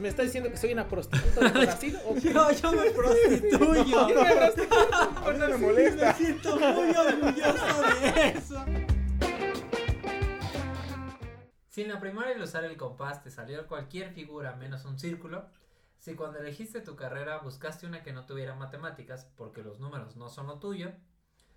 ¿Me está diciendo que soy una prostituta de Brasil? ¿O qué? yo, yo me prostituyo. Yo me mí no me molesta. Me siento muy orgulloso de eso. Si en la primaria al usar el compás te salió cualquier figura menos un círculo, si cuando elegiste tu carrera buscaste una que no tuviera matemáticas porque los números no son lo tuyo,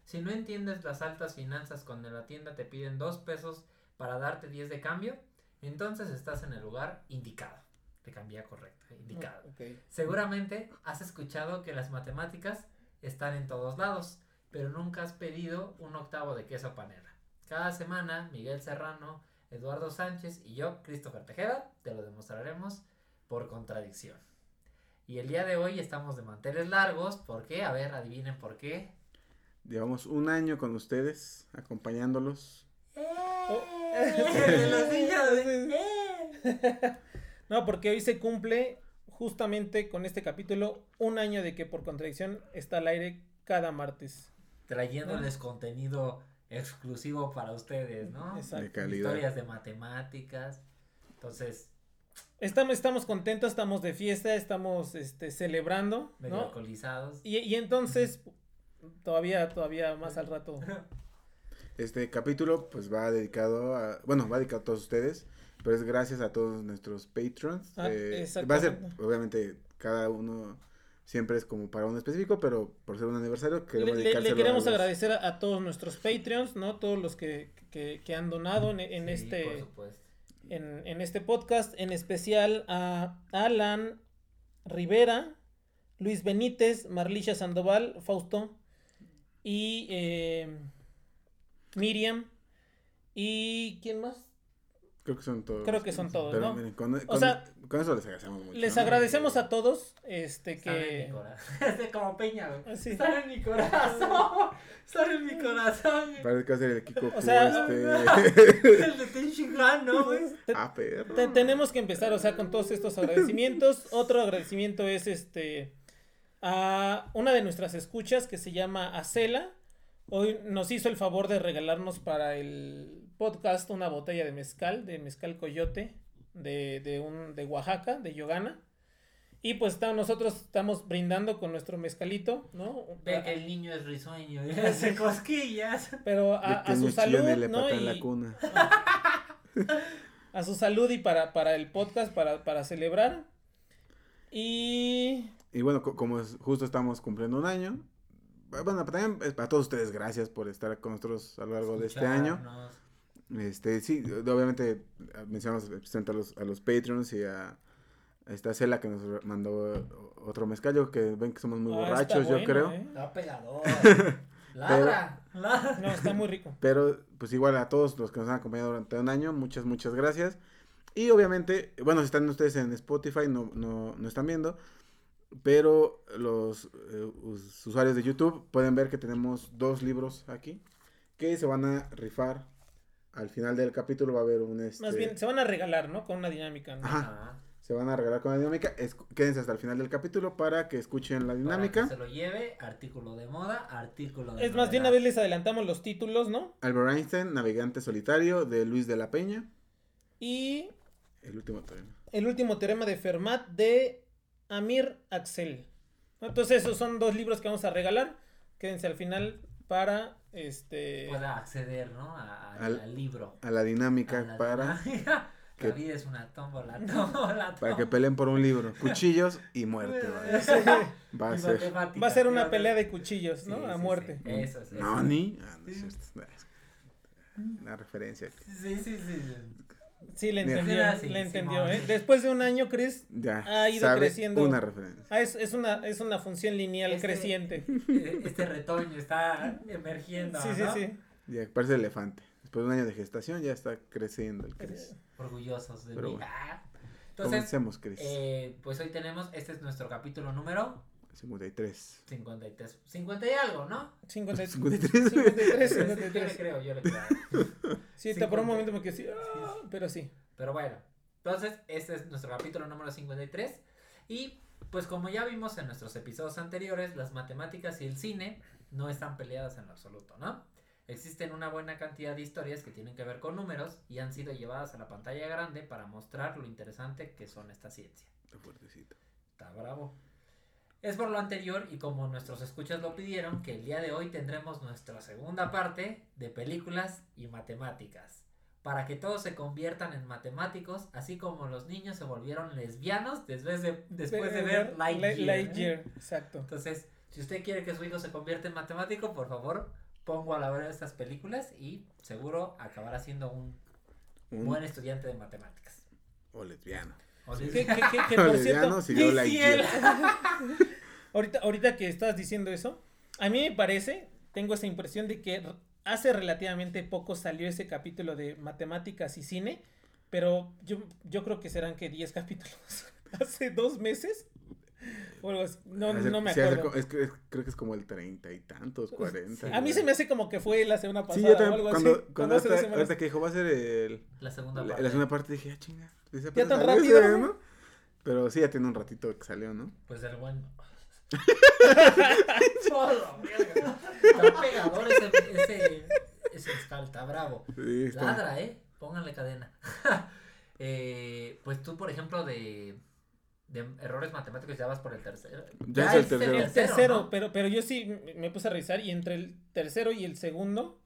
si no entiendes las altas finanzas cuando en la tienda te piden dos pesos para darte 10 de cambio, entonces estás en el lugar indicado. Te cambié correcto, eh, indicado. Seguramente has escuchado que las matemáticas están en todos lados, pero nunca has pedido un octavo de queso panela. Cada semana, Miguel Serrano, Eduardo Sánchez y yo, Christopher Tejeda, te lo demostraremos por contradicción. Y el día de hoy estamos de manteles largos, ¿por qué? A ver, adivinen por qué. Llevamos un año con ustedes, acompañándolos. ¿eh? No, porque hoy se cumple justamente con este capítulo un año de que por contradicción está al aire cada martes. Trayéndoles contenido exclusivo para ustedes, ¿no? Exacto. De calidad. Historias de matemáticas. Entonces, Estamos, estamos contentos, estamos de fiesta, estamos este, celebrando, medio ¿no? alcoholizados. Y, y entonces, todavía, todavía más al rato. Este capítulo pues va dedicado a, bueno, va dedicado a todos ustedes, pero es gracias a todos nuestros patrons. Ah, Eh, va a ser, obviamente, cada uno siempre es como para uno específico, pero por ser un aniversario queremos le- le queremos a los- agradecer a, a todos nuestros Patreons, ¿no? Todos los que, que, que han donado en, en Sí, por este en, en este podcast, en especial a Alan Rivera, Luis Benítez, Marlisha Sandoval, Fausto y eh, Miriam y ¿quién más? Creo que son todos. Creo que son todos, Pero ¿no? miren, con, con- sea, con eso les agradecemos mucho. Les ¿no? agradecemos a todos este Están en mi que como Peña, güey. Ah, sí. Están en mi corazón. Están en mi corazón. Parece que va a ser el Kiko O sea, este... El de Tenshinhan, ¿no, güey? ah, perro. te- tenemos que empezar, o sea, con todos estos agradecimientos. Otro agradecimiento es este a una de nuestras escuchas que se llama Acela. Hoy nos hizo el favor de regalarnos para el podcast una botella de mezcal, de mezcal coyote, de, de, un, de Oaxaca, de Yogana. Y pues está- nosotros estamos brindando con nuestro mezcalito, ¿no? Ve que el niño es risueño y hace cosquillas. Pero a, a su salud, y ¿no? la Y cuna. a su salud y para, para el podcast, para, para celebrar. Y Y bueno, co- como es- justo estamos cumpliendo un año, bueno, también es para todos ustedes, gracias por estar con nosotros a lo largo de este año. Este, sí, obviamente eh, mencionamos especialmente a los, a los Patreons y a, a esta Cela que nos mandó otro mezcal, yo que ven que somos muy Ah, está borrachos, yo bueno, creo. ¿eh? Está pegador. Ladra. ladra. No, está muy rico. Pero pues igual a todos los que nos han acompañado durante un año, muchas, muchas gracias. Y obviamente, bueno, si están ustedes en Spotify, no, no, no están viendo, pero los eh, us- usuarios de YouTube pueden ver que tenemos dos libros aquí que se van a rifar. Al final del capítulo va a haber un... Este, Más bien, se van a regalar, ¿no? Con una dinámica. ¿no? Ajá. Ajá. Se van a regalar con la dinámica. Es- quédense hasta el final del capítulo para que escuchen la dinámica. Para que se lo lleve, artículo de moda, artículo de Es más, de una vez les adelantamos los títulos, ¿no? Albert Einstein, Navegante Solitario, de Luis de la Peña. Y El último tema. el último teorema de Fermat de Amir Axel. Entonces, esos son dos libros que vamos a regalar. Quédense al final para este. Pueda acceder, ¿no? A- a- Al- al libro. A la dinámica A la para... dinámica. que- La vida es una tómbola, tómbola, Para que peleen por un libro. Cuchillos y muerte. vaya. Va a Y ser. Va a ser una ¿sí? pelea de cuchillos, ¿no? Sí, a sí, muerte. sí. Eso es. eso. No, ni. Ah, no es Sí. cierto. Una referencia. Sí, sí, sí. Sí, le entendió, le entendió. ¿eh? Después de un año, Chris, Ya. Ha ido sabe creciendo. Una referencia. ah, es, es una, es una función lineal Este- creciente. Este retoño está emergiendo. Sí, sí, ¿no? sí. Ya parece elefante. Después de un año de gestación ya está creciendo el Cris. Orgullosos de Pero mí. bueno. Ah. Entonces, Comencemos, Cris. eh, pues hoy tenemos, este es nuestro capítulo número 53. 53. 50 y algo, ¿no? 50 53. 53, Yo le 53. creo, yo le creo. Sí, hasta por un 50. momento me quedé así, ah, pero sí. Pero bueno, entonces este es nuestro capítulo número 53. Y pues como ya vimos en nuestros episodios anteriores, las matemáticas y el cine no están peleadas en lo absoluto, ¿no? Existen una buena cantidad de historias que tienen que ver con números y han sido llevadas a la pantalla grande para mostrar lo interesante que son esta ciencia. Está fuertecito. Está bravo. Es por lo anterior y como nuestros escuchas lo pidieron que el día de hoy tendremos nuestra segunda parte de películas y matemáticas. Para que todos se conviertan en matemáticos, así como los niños se volvieron lesbianos después de, después de ver Lightyear. ¿eh? Lightyear, exacto. Entonces, si usted quiere que su hijo se convierta en matemático, por favor, pongo a la hora de estas películas y seguro acabará siendo un Un buen estudiante de matemáticas. o lesbiano. O Que, les- que- que- que, por lesbiano, cierto. ahorita, ahorita que estás diciendo eso, a mí me parece, tengo esa impresión de que hace relativamente poco salió ese capítulo de matemáticas y cine, pero yo, yo creo que serán que 10 capítulos. hace dos meses. O algo así. No, Hace- no me sí, hace acuerdo. co- es que es- creo que es como el treinta y tantos, cuarenta. Sí. A mí se me hace como que fue la semana pasada Sí, yo o algo cuando, así. cuando ahorita que dijo va a ser el, La segunda la, parte. la segunda parte, dije, ah, chinga. pues Ya apenas tan rápido, ese, ¿no? ¿no? Pero sí, ya tiene un ratito que salió, ¿no? Pues el buen. Verga. Está pegador ese, ese, ese mezcal, está bravo. Sí, está- Ladra, ¿eh? Pónganle cadena. eh, pues tú, por ejemplo, de, de errores matemáticos ya vas por el tercero. Ya es el tercero. El tercero, ¿no? pero, pero yo sí me- puse a revisar y entre el tercero y el segundo.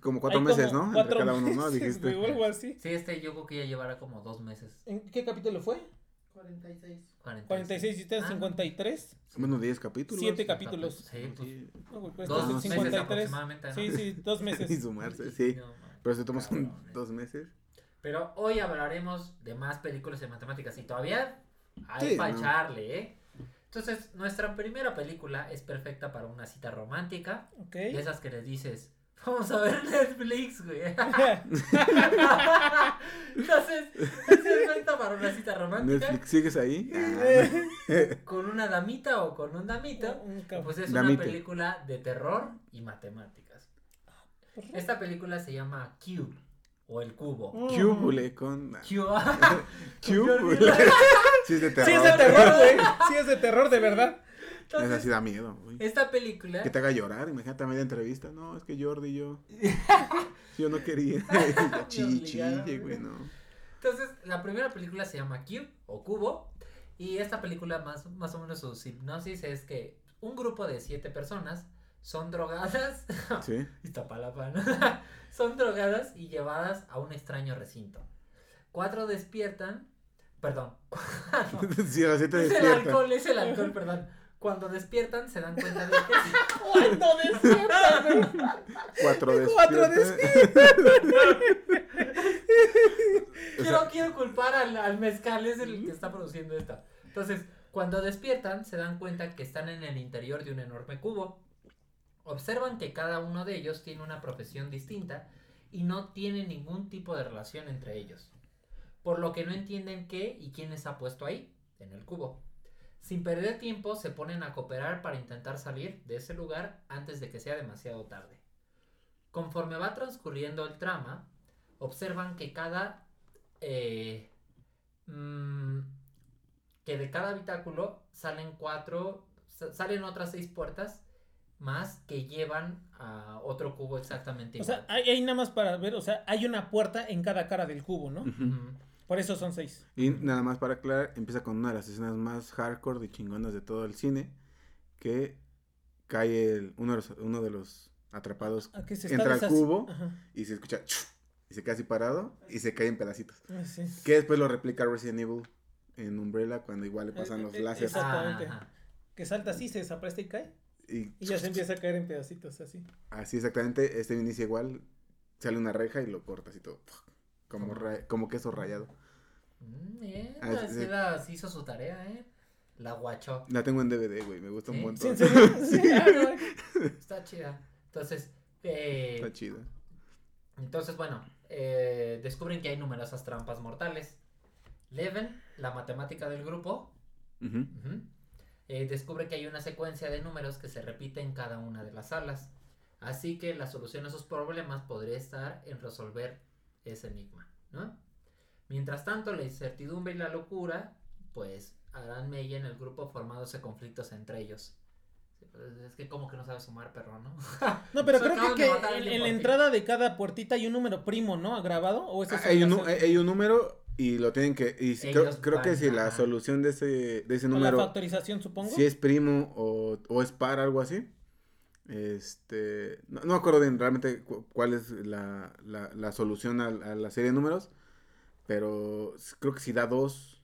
Como cuatro hay meses, como ¿no? Cuatro Entre cada uno, ¿no? meses, Dijiste. algo así. Sí, este yo creo que ya llevará como dos meses. ¿En qué capítulo fue? 46. 46. 46 y ustedes Ah, 53. Menos 10 capítulos. Siete capítulos. Sí, pues, Sí. No, güey, pues dos meses 53. aproximadamente, ¿no? Sí, sí, dos Y meses. sumarse, sí. No. Pero se tomó son Cabrones. dos meses. Pero hoy hablaremos de más películas de matemáticas y todavía hay Sí, para no. echarle, ¿eh? Entonces, nuestra primera película es perfecta para una cita romántica. Ok. De esas que les dices, vamos a ver Netflix, güey. Entonces, es perfecta para una cita romántica Netflix, ¿sigues ahí? Eh, con una damita o con un cab- Pues es Damite. una película de terror y matemáticas. Esta película se llama Cube o El Cubo. Cúbule con. Cube. Cúbule. Sí, es de terror. Sí es de terror, güey. Sí es de terror, de verdad. Esa Entonces, sí da miedo, güey. esta película Que te haga llorar, imagínate a media entrevista. No, es que Jordi y yo. Yo no quería. Chille, chille, güey. no. Entonces, la primera película se llama Cube o Cubo. Y esta película, más, más o menos su hipnosis es que un grupo de siete personas son drogadas. Sí. Iztapalapa, ¿no? son drogadas y llevadas a un extraño recinto. Cuatro despiertan. Perdón. Sí, las 7 es el alcohol, es el alcohol, perdón. Cuando despiertan se dan cuenta de que. ¿Cuándo despierta, güey? Cuatro Cuatro despierta. quiero, quiero culpar al, al mezcal, es el que está produciendo esto. Entonces, cuando despiertan, se dan cuenta que están en el interior de un enorme cubo. Observan que cada uno de ellos tiene una profesión distinta y no tiene ningún tipo de relación entre ellos. Por lo que no entienden qué y quién les ha puesto ahí, en el cubo. Sin perder tiempo, se ponen a cooperar para intentar salir de ese lugar antes de que sea demasiado tarde. Conforme va transcurriendo el trama, observan que cada eh, mm, que de cada habitáculo salen cuatro sa- salen otras seis puertas más que llevan a otro cubo exactamente O igual. sea, hay, hay nada más para ver, o sea, hay una puerta en cada cara del cubo, ¿no? Por eso son seis. Y nada más para aclarar, empieza con una de las escenas más hardcore y chingonas de todo el cine. Que cae el- uno, de los, uno de los atrapados ¿A qué se Entra al cubo. Ajá. y se escucha y se queda así parado y se cae en pedacitos. Ah, sí. Que después lo replica Resident Evil en Umbrella cuando igual le pasan Eh, los eh, láseres. Exactamente. Ajá. Que salta así, se desaparece y cae. Y Y ya se empieza a caer en pedacitos así. así exactamente, este inicia igual, sale una reja y lo corta así todo. Como, Como- ra- como queso rayado. Mm, bien, Ah, sí. la- sí hizo su tarea, ¿eh? La guachó. La tengo en DVD, güey, me gusta ¿Sí? un montón. Sí. Sí, no. Está chida. Entonces, eh, Está chido. entonces bueno, eh, descubren que hay numerosas trampas mortales. Leven, la matemática del grupo, eh, descubre que hay una secuencia de números que se repite en cada una de las salas. Así que la solución a esos problemas podría estar en resolver ese enigma, ¿no? Mientras tanto, la incertidumbre y la locura, pues harán mella en el grupo formándose conflictos entre ellos. Pues, Es que como que no sabe sumar, perro, ¿no? No, pero creo que, en, la entrada de cada puertita hay un número primo, ¿no? ¿Grabado? ¿O ese es Hay un, hay un número y lo tienen que... Y si- creo, creo que si la solución de ese, de ese Con la número... factorización, supongo. Si es primo o, o es par, algo así. Este. No, no me acuerdo bien realmente cu- cuál es la, la, la solución a, a la serie de números. Pero creo que si da dos.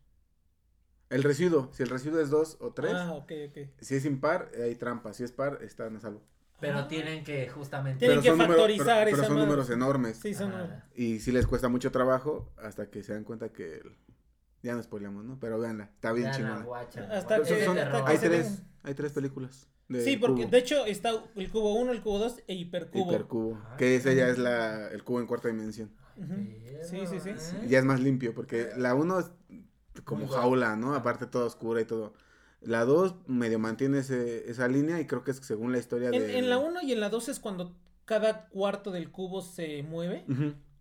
El residuo. Si el residuo es dos o tres. Ah, ok, ok. Si es impar, hay trampa. Si es par, están a salvo. Pero Ah. tienen que justamente... Tienen Pero que son números- factorizar pero- pero esa son madre. números enormes. Sí, son. Ah, Y si les cuesta mucho trabajo hasta que se dan cuenta que. el- Ya no spoilamos, ¿no? Pero véanla. Está bien chingona. Hasta que- son- hasta que tres, hay tres películas. De Sí, porque cubo. de hecho está el cubo 1, el cubo 2 e hipercubo. Hipercubo. Ay, Que ese ya es la, el cubo en cuarta dimensión. Sí, sí, sí. ¿eh? Ya es más limpio, porque la 1 es como Muy jaula, ¿no? Aparte toda oscura y todo. La 2 medio mantiene ese- esa línea y creo que es según la historia En, de... en la 1 y en la 2 es cuando cada cuarto del cubo se mueve.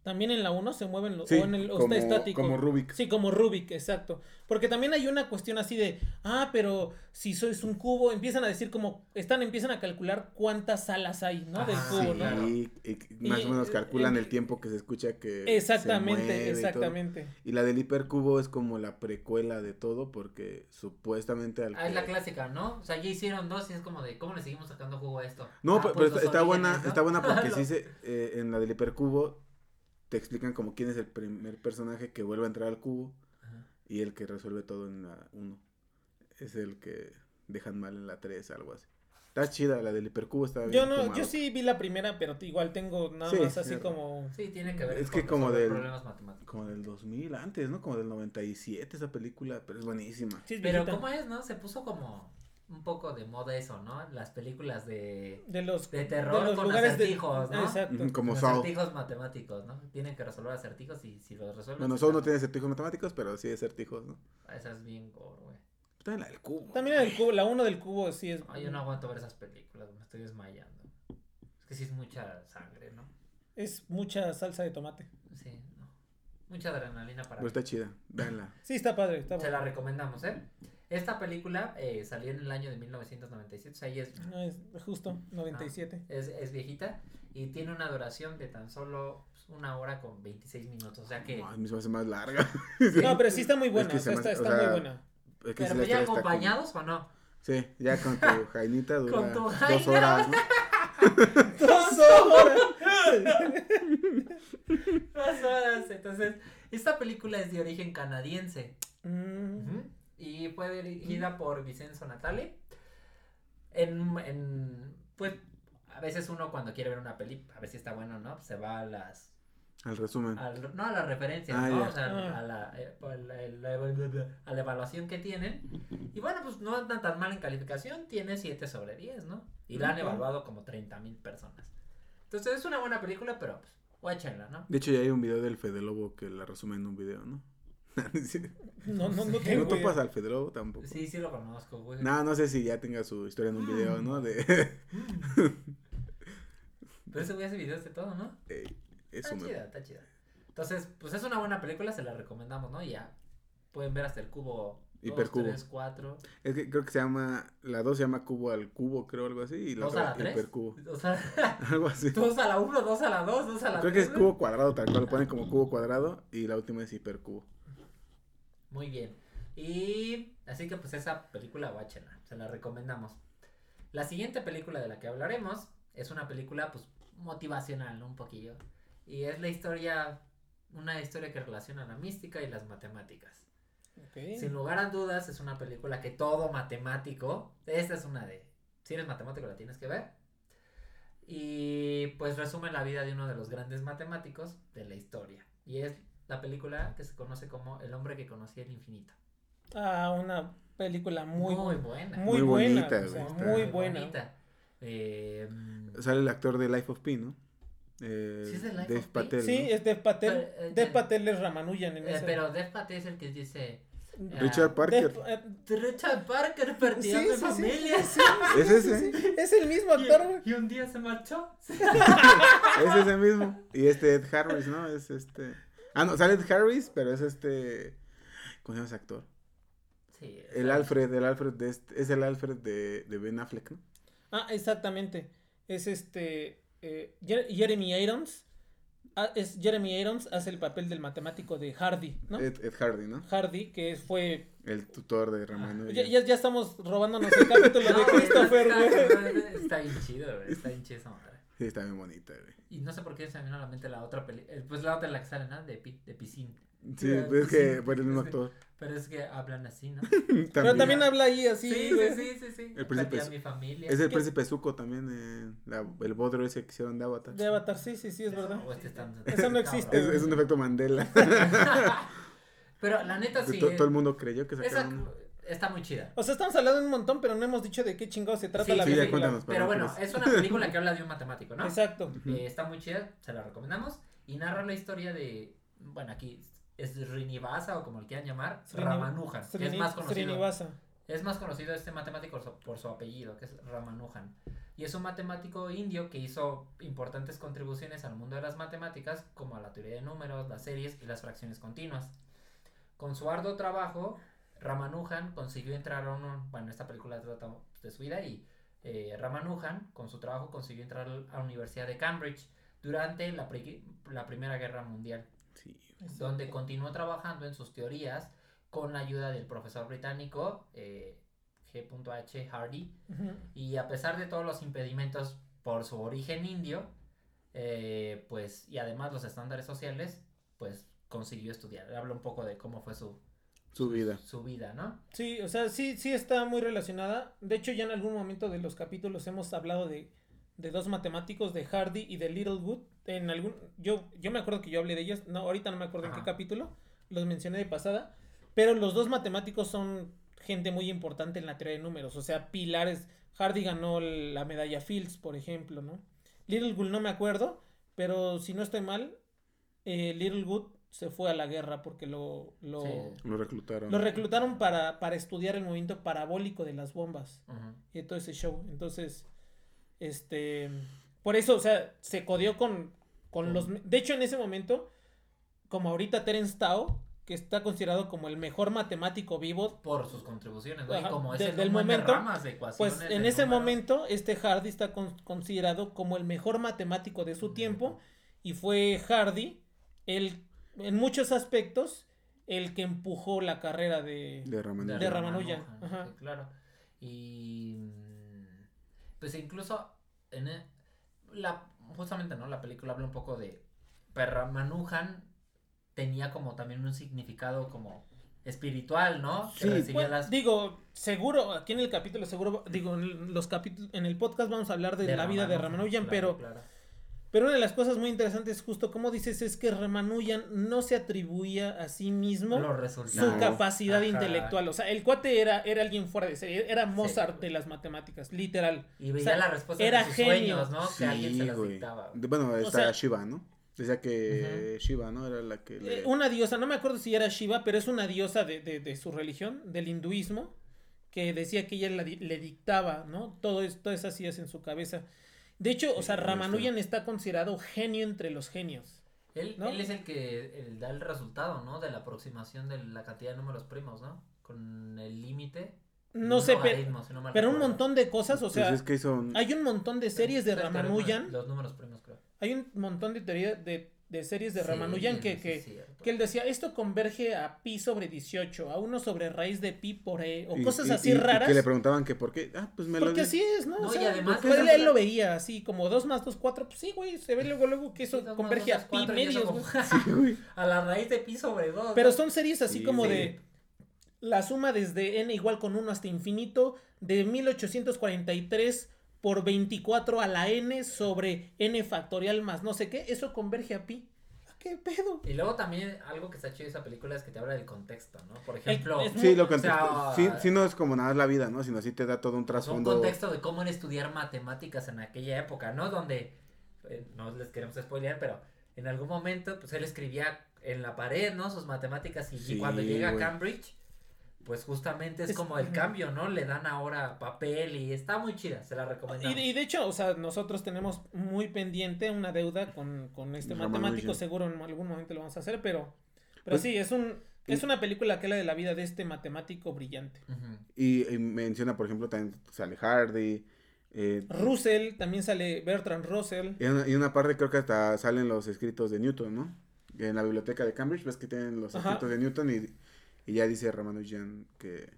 También en la 1 se mueven los. Sí, o en el, o como, está estático. como Rubik. Sí, como Rubik, exacto. Porque también hay una cuestión así de, ah, pero si sois un cubo, empiezan a decir como, están, empiezan a calcular cuántas salas hay, ¿no? Del Ajá, cubo, sí, ¿no? Y, y más Y, o menos calculan el tiempo que se escucha que se Exactamente, mueve y todo. exactamente. Y la del hipercubo es como la precuela de todo porque supuestamente al Ah, es la clásica, ¿no? O sea, ya hicieron dos y es como de, ¿cómo le seguimos sacando jugo a esto? No, Ah, pe- pues pero los está, buena, está buena porque sí se, eh, en la del hipercubo te explican como quién es el primer personaje que vuelve a entrar al cubo Ajá. y el que resuelve todo en la 1. Es el que dejan mal en la 3, algo así. Está chida, la del hipercubo está bien Yo no, fumado. yo sí vi la primera, pero igual tengo nada Sí, más así sí. como. Sí, tiene que ver Es con que como del- problemas matemáticos. Como del 2000 antes, ¿no? Como del 97 esa película, pero es buenísima. Sí, es Pero viejita. ¿cómo es, no? Se puso como un poco de moda eso, ¿no? Las películas de, de los de terror los con lugares de- acertijos, ¿no? Exacto. Como Los Saw. acertijos matemáticos, ¿no? Tienen que resolver acertijos y si los resuelven... Bueno, se Saw no tiene acertijos matemáticos, pero sí acertijos, ¿no? Ah, Esa es bien gore, güey. También la del cubo. También el cubo, la 1 del cubo sí es. Ay, yo no aguanto ver esas películas, me estoy desmayando. Es que sí es mucha sangre, ¿no? Es mucha salsa de tomate. Sí, no. Mucha adrenalina para Pero está chida, véanla. Sí, está padre, está Se bueno. la recomendamos, ¿eh? Esta película eh, salió en el año de 1997, o sea, ahí es, No, es justo, 97. es, es viejita y tiene una duración de tan solo pues, una hora con 26 minutos, o sea que... No, a mí se me hace más larga. No, pero sí está muy buena, que o se sea, está, está o sea, muy buena. Es que Pero ya acompañados o no? Sí, ya con tu jainita dura Con tu dos jaina. horas, ¿no? ¡Dos horas! Dos horas. Entonces, esta película es de origen canadiense. Mm. Y fue dirigida por Vicenzo Natali. En, en, pues, a veces uno cuando quiere ver una peli, a ver si está bueno o no, se va a las, Al resumen. al- no a las referencias, Ah, ¿no? O sea, Ah. a, la, eh, a la- a la- a la evaluación que tienen. Y bueno, pues no anda tan mal en calificación, tiene 7 sobre 10, ¿no? Y la han evaluado como 30 mil personas. Entonces es una buena película, pero pues, guáchenla, ¿no? De hecho, ya hay un video del Fede Lobo que la resume en un video, ¿no? No, no, no tengo ¿No topas al Fede Lobo tampoco? Sí, sí lo conozco, güey. No, no sé si ya tenga su historia en un video, ¿no? De... Pero ese güey hace videos de todo, ¿no? Está chida, está chida. Entonces, pues es una buena película, se la recomendamos, ¿no? Ya pueden ver hasta el cubo 2, Hipercubo. 3, 4. Es que creo que se llama... La 2 se llama Cubo al Cubo, creo, algo así. Y la 2 a la otra 3. Hipercubo. O sea, Algo así. 2 a la 1, 2 a la 2, 2 a la 3. Creo que es cubo cuadrado, tal cual. Lo ponen como cubo cuadrado y la última es hipercubo. Muy bien. Y así que pues esa película, guáchenla, se la recomendamos. La siguiente película de la que hablaremos es una película pues motivacional, ¿no? Un poquillo. Y es la historia, una historia que relaciona la mística y las matemáticas. Sin lugar a dudas es una película que todo matemático, esta es una de, si eres matemático la tienes que ver. Y pues resume la vida de uno de los grandes matemáticos de la historia. Y es la película que se conoce como El hombre que conocía el infinito. Ah, una película muy, Muy, buena. muy, Muy buena. bonita, o sea, güey, está- muy buena. bonita. Eh, Sale el actor de Life of Pi, ¿no? Eh, ¿Sí es de Life of Pi? Patel. Sí, es Dev Patel. Pero, eh, Dev Patel es Ramanujan en eh, ese. pero Dev Patel es el que dice, Richard Parker. Richard Parker sí, perdiendo sí, sí, familia. sí, Es ese. Es el mismo Y- actor, güey. Y, un día se marchó. Es ese mismo. Y este Ed Harris, ¿no? Es este. Ah, no, sale Ed Harris, pero es este. ¿Cómo se llama ese actor? Sí, El Alfred, el Alfred de este, es el Alfred de, de Ben Affleck, ¿no? Ah, exactamente. Es este. eh, Jer- Jeremy Irons. ah, es Jeremy Irons hace el papel del matemático de Hardy, ¿no? Ed, Ed Hardy, ¿no? Hardy, que fue. El tutor de Ramón. Ya, ya, ya estamos robándonos el capítulo no, de Christopher, está- güey. está- Está bien chido, güey. Está bien chido. Sí, está bien bonita, güey. Y no sé por qué se me vino a la mente la otra peli. eh, Pues la otra en la que sale, ¿no? De, pi- de piscina. Sí, pues es que por el mismo actor. Pero es que hablan así, ¿no? Pero también habla ahí así, sí, güey. sí, sí, sí, sí. El príncipe es- mi familia. Es el ¿Qué? príncipe Zuko también, eh, la- el bodrio ese que hicieron de Avatar. De Avatar, sí, sí, sí, es verdad. O este está- Eso no existe. Es, es un efecto Mandela. Pero la neta sí. To- eh, todo el mundo creyó que esa sacaron. Está muy chida. O sea, estamos hablando de un montón, pero no hemos dicho de qué chingado se trata Sí, la sí, ya película. cuéntanos. Pero bueno, es una película que habla de un matemático, ¿no? Exacto. Eh, está muy chida, se la recomendamos. Y narra la historia de. Bueno, aquí es Srinivasa o como le quieran llamar, Srini- Ramanujan, que es más conocido. Srinivasa. Es más conocido este matemático por su apellido, que es Ramanujan. Y es un matemático indio que hizo importantes contribuciones al mundo de las matemáticas, como a la teoría de números, las series y las fracciones continuas. Con su arduo trabajo, Ramanujan consiguió entrar a un... Bueno, esta película trata de su vida y eh, Ramanujan, con su trabajo, consiguió entrar a la Universidad de Cambridge durante la, pri- la Primera Guerra Mundial Sí. donde continuó trabajando en sus teorías con la ayuda del profesor británico eh, G.H. Hardy Ujú. y a pesar de todos los impedimentos por su origen indio eh, pues y además los estándares sociales pues consiguió estudiar habla un poco de cómo fue su Su vida. su vida no Sí, o sea, sí, sí está muy relacionada. De hecho, ya en algún momento de los capítulos hemos hablado de, de dos matemáticos, de Hardy y de Littlewood. En algún, yo, yo me acuerdo que yo hablé de ellos. No, ahorita no me acuerdo en qué capítulo. Los mencioné de pasada. Pero los dos matemáticos son gente muy importante en la teoría de números. O sea, pilares. Hardy ganó la medalla Fields, por ejemplo, ¿no? Littlewood no me acuerdo. Pero si no estoy mal, eh, Littlewood se fue a la guerra porque lo, lo, Sí. Lo reclutaron. lo reclutaron para, para estudiar el movimiento parabólico de las bombas y todo ese show. Entonces, este, por eso, o sea, se codió con, con los... De hecho, en ese momento, como ahorita Terence Tao, que está considerado como el mejor matemático vivo, por sus contribuciones ¿no? Y como de- ese del de momento, ramas de ecuaciones pues en de ese números. momento este Hardy está con- considerado como el mejor matemático de su tiempo y fue Hardy el en muchos aspectos el que empujó la carrera de, De Ramanujan. De Ramanujan, ajá. sí, claro. Y mm, pues incluso en e- la justamente no la película habla un poco de pero Ramanujan tenía como también un significado como espiritual, ¿no? Que Sí. Bueno, las Digo, seguro, aquí en el capítulo, seguro, digo, en los capítulos, en el podcast vamos a hablar de, la vida de Ramanujan, claro, pero, claro. Pero una de las cosas muy interesantes, justo como dices, es que Ramanujan no se atribuía a sí mismo su capacidad Ajá. intelectual. O sea, el cuate era, era alguien fuera de serie, era Mozart de las matemáticas, literal. Y veía o sea, la respuesta era de sus genio. sueños, ¿no? que alguien se las güey. dictaba. Bueno, está sea- Shiva, ¿no? Decía que Shiva, ¿no? Era la que le... Eh, una diosa, no me acuerdo si era Shiva, pero es una diosa de, de- de su religión, del hinduismo, que decía que ella la le dictaba, ¿no? Todo es, todas esas ideas en su cabeza. De hecho, o sea, Ramanujan está considerado genio entre los genios. Él, ¿no? él es el que el- da el resultado, ¿no? De la aproximación de la cantidad de números primos, ¿no? Con el límite. No sé, pe- logaritmo, si no mal pero un montón de cosas, o Pues sea, es que hizo... hay un montón de series de Ramanujan, Los números primos, creo. hay un montón de teoría de, de series de Sí, Ramanujan que, que, que él decía, esto converge a pi sobre 18, a 1 sobre raíz de pi por e, o y- cosas y- así y- y raras. que le preguntaban que por qué. Ah, pues me lo Porque así es, ¿no? No, o y sea, además pues él, él lo veía así, como 2 más 2, 4. Pues sí, güey, se ve luego, luego que eso converge dos a pi y medios, como-. Sí. A la raíz de pi sobre 2. Pero son series así Sí, como sí. de la suma desde n igual con 1 hasta infinito, de 1843 por 24 a la n sobre n factorial más no sé qué, eso converge a pi. ¿A ¿Qué pedo? Y luego también algo que está chido de esa película es que te habla del contexto, ¿no? Por ejemplo, es Sí, lo que O sea, sí, sí no es como nada la vida, ¿no? Sino sí te da todo un pues, un trasfondo. contexto de cómo era estudiar matemáticas en aquella época, ¿no? Donde, eh, no les queremos spoilear, pero en algún momento, pues él escribía en la pared, ¿no? Sus matemáticas y, cuando llega a. Cambridge, pues justamente es, Es- como el cambio, ¿no? Le dan ahora papel y está muy chida, se la recomendamos. Y, y de hecho, o sea, nosotros tenemos muy pendiente una deuda con, con este Ramanujan. matemático, seguro en algún momento lo vamos a hacer, pero, pero Pues- sí, es un es una película que habla de la vida de este matemático brillante. Y, y menciona, por ejemplo, también sale Hardy. eh, Russell, también sale Bertrand Russell. y, en una, y en una parte creo que hasta salen los escritos de Newton, ¿no? En la biblioteca de Cambridge, ves que tienen los Ajá. escritos de Newton y, y ya dice Ramanujan que...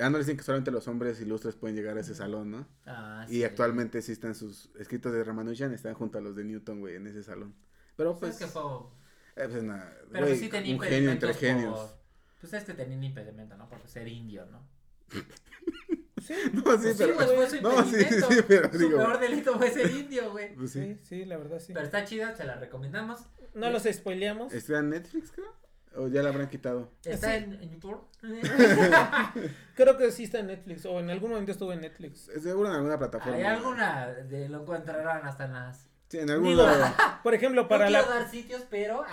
Ah, no dicen que solamente los hombres ilustres pueden llegar a ese salón, ¿no? Ah, Y sí. actualmente sí están sus escritos de Ramanujan, están junto a los de Newton, güey, en ese salón. Pero Pues pues... es que fue... eh, pues, nada, Pero güey, sí tenía un genio entre genios. por- Pues es que tenía un impedimento, ¿no? Por ser indio, ¿no? Sí, No, sí, Pues pero... pues fue su no, sí, impedimento. sí, pero Su digo... peor delito fue ser indio, güey. Pues sí. sí, sí, la verdad sí. Pero está chida, se la recomendamos. No los spoileamos. ¿Está en Netflix, creo? ¿O ya la habrán quitado? Está Sí. en, en YouTube. Creo que sí está en Netflix, o en algún momento estuvo en Netflix. Seguro en alguna plataforma. Hay alguna de lo encontrarán hasta en las. Sí, en algún Digo, lado. Por ejemplo, para no quiero la, dar sitios, pero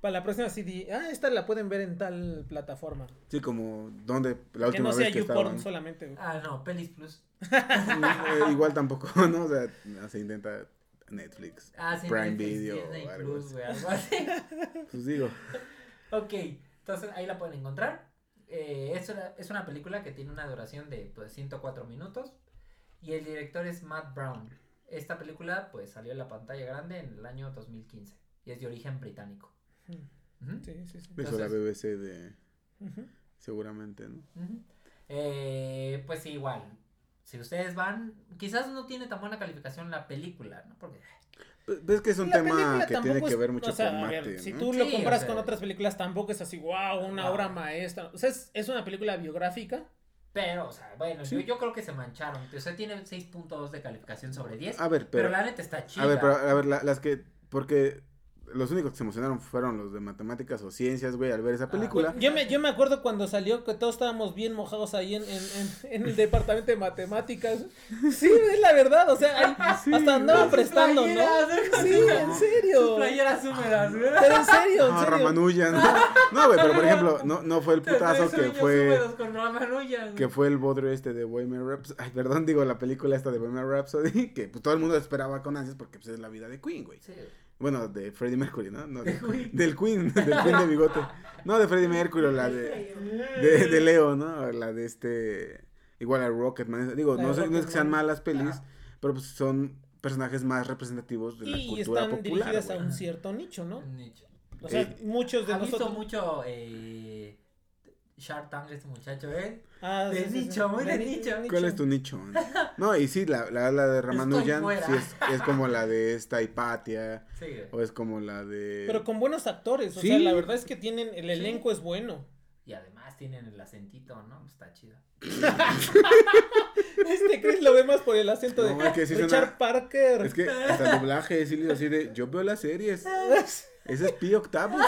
para la próxima CD, ah, esta la pueden ver en tal plataforma. Sí, como donde la Que última no sea vez que YouPorn estaban. solamente. güey. ah no, Pelis Plus. Eh, igual tampoco, ¿no? O sea, se intenta Netflix, Ah, sí, Prime Netflix, Video Disney o algo Plus, así. güey, algo así. Pues digo, ok, entonces ahí la pueden encontrar. Eh, es, una, es una película que tiene una duración de pues 104 minutos y el director es Matt Brown. Esta película pues salió en la pantalla grande en el año 2015 y es de origen británico. Ujú, Sí, sí, sí. eso la BBC de seguramente, ¿no? Eh, pues sí, igual. Si ustedes van, quizás no tiene tan buena calificación la película, ¿no? Porque ves que es un La tema que tiene que ver mucho o sea, con a ver, mate, Si ¿no? tú Sí, lo o comparas sea- con otras películas, tampoco es así, wow, una No. obra maestra. O sea, es, es una película biográfica. Pero, o sea, bueno, Sí. yo, yo creo que se mancharon. O sea, tiene 6.2 de calificación sobre 10. A ver, pero, pero, la neta está chida. a ver, pero, a ver, la- las que, porque los únicos que se emocionaron fueron los de matemáticas o ciencias, güey, al ver esa Ah, película. Yo me, yo me acuerdo cuando salió que todos estábamos bien mojados ahí en, en, en, en el departamento de matemáticas. Sí, es la verdad, o sea, ahí hasta andaba Sus prestando, ¿no? playeras. Sí, en Sus serio. playeras húmedas, güey. Pero en serio, en No, serio. Ramanujan. No, güey, pero por ejemplo, no, no fue el putazo que fue húmedos con Ramanujan. que fue el bodrio este de Bohemian Rhapsody. Ay, perdón, digo la película esta de Bohemian Rhapsody, que pues todo el mundo esperaba con ansias porque pues es la vida de Queen, güey. Sí. Bueno, de Freddie Mercury, ¿no? no de- De Queen. Del Queen, del Queen de bigote. No, de Freddie Mercury, o la de, de, de Leo, ¿no? La de este, igual a Rocketman. Digo, La no, sé- no es que sean malas pelis, Ajá. pero pues son personajes más representativos de la Y cultura están popular. dirigidas a un cierto nicho, ¿no? Un nicho. O sea, Eh, muchos de Ha visto nosotros. mucho eh, Shark Tank este muchacho, ¿eh? Ah, de nicho, muy de ni- nicho. ¿Cuál es tu nicho? No, y sí, la, la, la de Ramanujan es, es como la de esta Hipatia, o es como la de... Pero con buenos actores, o Sí. sea, la verdad es que tienen, el Sí. elenco es bueno. Y además tienen el acentito, ¿no? Está chido. Este Chris lo ve más por el acento de No, es que sí Richard suena- Parker. Es que hasta el doblaje sí así de, yo veo las series, ese es Pi Octavio.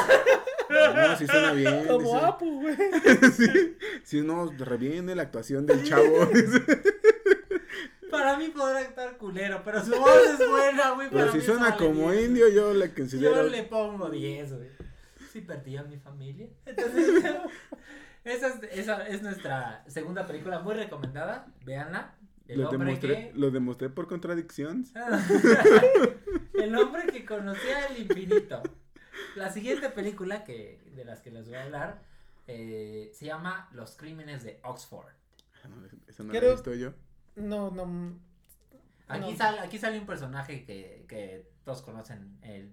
No, sí suena bien. Como dice- Apu, güey. sí, sí, no, reviene la actuación del chavo. Para mí podrá estar culero, pero su voz es buena, güey. Pero si suena como bien. indio, yo le Yo considero... le pongo 10, güey. Sí perdí a mi familia. Entonces, esa es, esa es nuestra segunda película muy recomendada. Véanla. El Lo hombre demostré, que... lo demostré por contradicción. el hombre que conocía el infinito. La siguiente película que de las que les voy a hablar eh, se llama Los crímenes de Oxford. Ah, no, Esa no la he visto yo. No, no. Aquí, No. sale, aquí sale un personaje que, que todos conocen, el...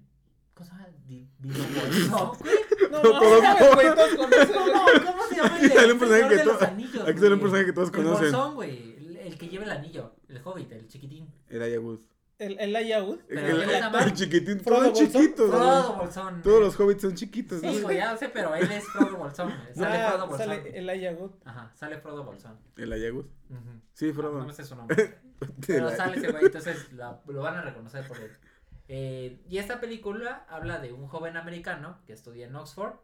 ¿Cómo se llama? Di- Bolsón, güey. No, Todos- no, no, güey, todos conocen, güey. ¿Cómo, ¿Cómo se llama el de, Sale un personaje que de to- los anillos? aquí sale un personaje que todos conocen. El bolsón, güey. El, el que lleva el anillo. El hobbit, el chiquitín. Era Wood. El, el. Pero el, el chiquitín, Frodo todos Bolsón. chiquitos. güey. Frodo Bolsón. Todos los hobbits son chiquitos. Sí, ¿no? güey, ya lo sé, pero él es Frodo Bolsón. Sale Ah, Frodo Bolsón. sale Elijah Wood. Ajá, sale Frodo Bolsón. El Ayagus. Ujú. Sí, No, Frodo. no me sé su nombre. Pero El- sale ese güey, entonces la- lo van a reconocer por él. Eh, y esta película habla de un joven americano que estudia en Oxford